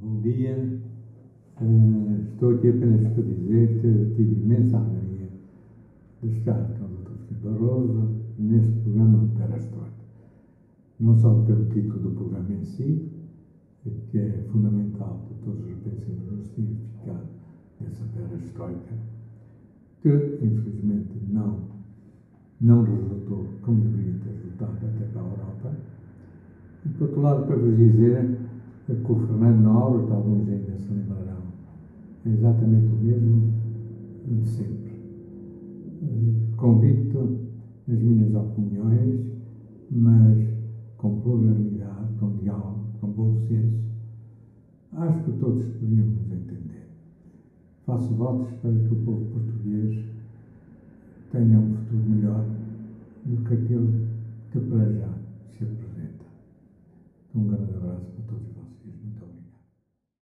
Bom dia. Uh, estou aqui apenas para dizer que tive imensa alegria de estar com o Dr. Filipe Barroso neste programa de Perestroika. Não só pelo título do programa em si, que é fundamental para todos os pensemos no significado dessa Perestroika, que infelizmente não, não resultou como deveria ter resultado até para a Europa. E por outro lado, para vos dizer que o Fernando Nobre, alguns ainda se lembrarão, é exatamente o mesmo de sempre. Convicto nas minhas opiniões, mas com pluralidade, com diálogo, com bom senso. Acho que todos podíamos nos entender. Faço votos para que o povo português tenha um futuro melhor do que aquele que para já se apresenta. Um grande abraço graça por todos vocês.